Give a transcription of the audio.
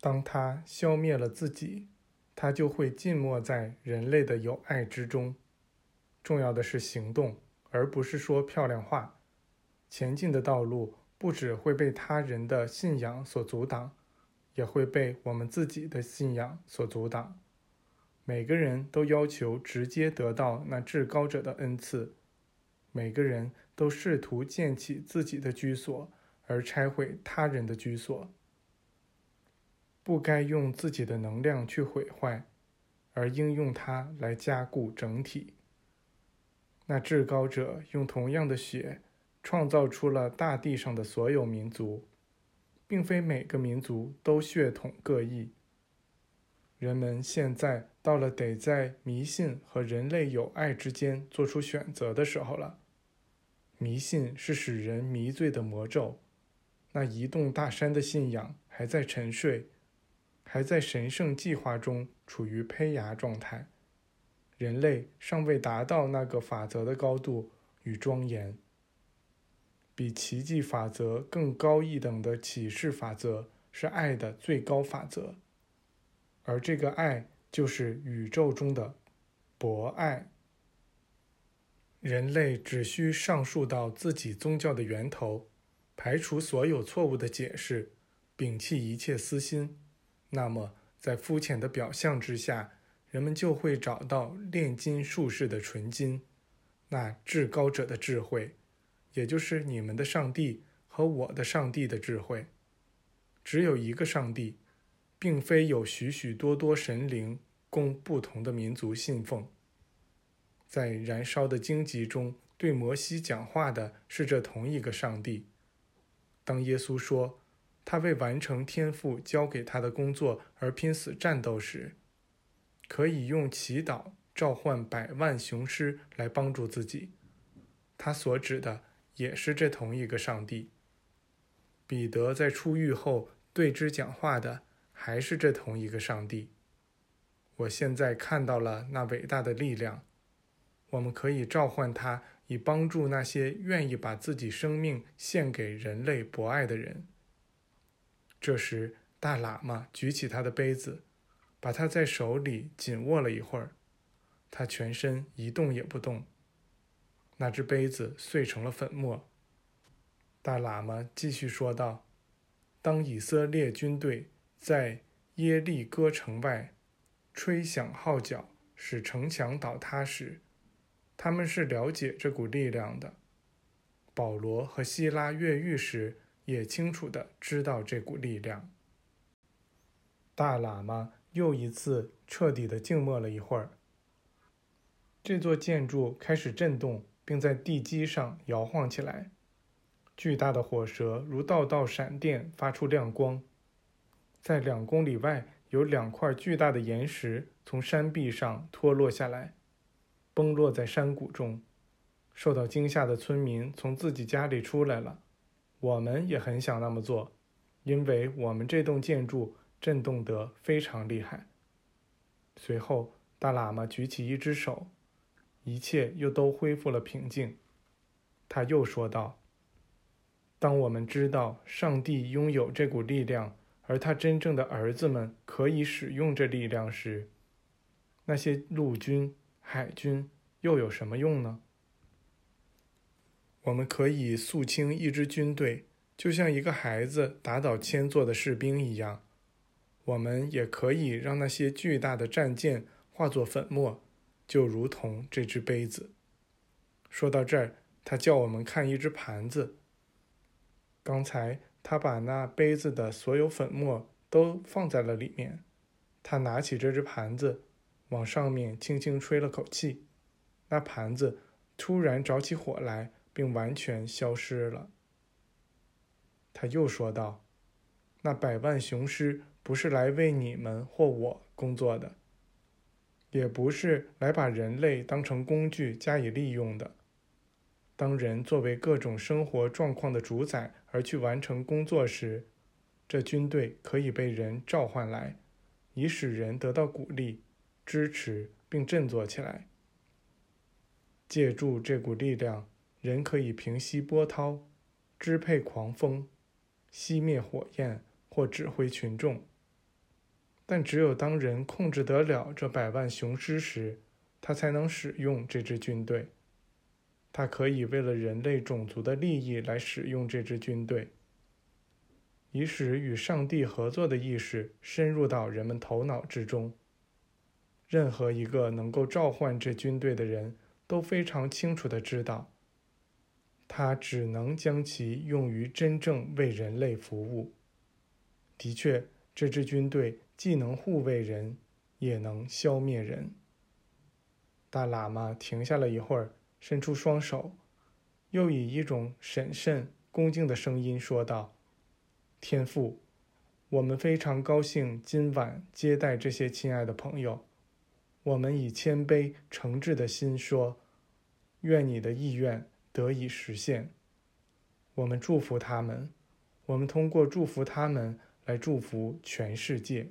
当他消灭了自己，他就会浸没在人类的友爱之中。重要的是行动，而不是说漂亮话。前进的道路不只会被他人的信仰所阻挡，也会被我们自己的信仰所阻挡。每个人都要求直接得到那至高者的恩赐，每个人都试图建起自己的居所，而拆毁他人的居所。不该用自己的能量去毁坏，而应用它来加固整体。那至高者用同样的血创造出了大地上的所有民族，并非每个民族都血统各异。人们现在到了得在迷信和人类友爱之间做出选择的时候了。迷信是使人迷醉的魔咒，那移动大山的信仰还在沉睡，还在神圣计划中处于胚芽状态。人类尚未达到那个法则的高度与庄严。比奇迹法则更高一等的启示法则是爱的最高法则。而这个爱就是宇宙中的博爱。人类只需上溯到自己宗教的源头，排除所有错误的解释，摒弃一切私心，那么在肤浅的表象之下，人们就会找到炼金术士的纯金，那至高者的智慧，也就是你们的上帝和我的上帝的智慧。只有一个上帝。并非有许许多多神灵供不同的民族信奉。在燃烧的荆棘中，对摩西讲话的是这同一个上帝。当耶稣说他为完成天父交给他的工作而拼死战斗时，可以用祈祷召唤百万雄狮来帮助自己。他所指的也是这同一个上帝。彼得在出狱后对之讲话的。还是这同一个上帝。我现在看到了那伟大的力量，我们可以召唤他，以帮助那些愿意把自己生命献给人类博爱的人。这时，大喇嘛举起他的杯子，把它在手里紧握了一会儿，他全身一动也不动。那只杯子碎成了粉末。大喇嘛继续说道：“当以色列军队……”在耶利哥城外吹响号角，使城墙倒塌时，他们是了解这股力量的。保罗和希拉越狱时，也清楚的知道这股力量。大喇嘛又一次彻底的静默了一会儿。这座建筑开始震动，并在地基上摇晃起来。巨大的火舌如道道闪电，发出亮光。在两公里外，有两块巨大的岩石从山壁上脱落下来，崩落在山谷中。受到惊吓的村民从自己家里出来了。我们也很想那么做，因为我们这栋建筑震动得非常厉害。随后，大喇嘛举起一只手，一切又都恢复了平静。他又说道：“当我们知道上帝拥有这股力量。”而他真正的儿子们可以使用这力量时，那些陆军、海军又有什么用呢？我们可以肃清一支军队，就像一个孩子打倒千座的士兵一样。我们也可以让那些巨大的战舰化作粉末，就如同这只杯子。说到这儿，他叫我们看一只盘子。刚才。他把那杯子的所有粉末都放在了里面。他拿起这只盘子，往上面轻轻吹了口气，那盘子突然着起火来，并完全消失了。他又说道：“那百万雄狮不是来为你们或我工作的，也不是来把人类当成工具加以利用的。”当人作为各种生活状况的主宰而去完成工作时，这军队可以被人召唤来，以使人得到鼓励、支持并振作起来。借助这股力量，人可以平息波涛、支配狂风、熄灭火焰或指挥群众。但只有当人控制得了这百万雄狮时，他才能使用这支军队。他可以为了人类种族的利益来使用这支军队，以使与上帝合作的意识深入到人们头脑之中。任何一个能够召唤这军队的人都非常清楚的知道，他只能将其用于真正为人类服务。的确，这支军队既能护卫人，也能消灭人。大喇嘛停下了一会儿。伸出双手，又以一种审慎、恭敬的声音说道：“天父，我们非常高兴今晚接待这些亲爱的朋友。我们以谦卑、诚挚的心说，愿你的意愿得以实现。我们祝福他们，我们通过祝福他们来祝福全世界。”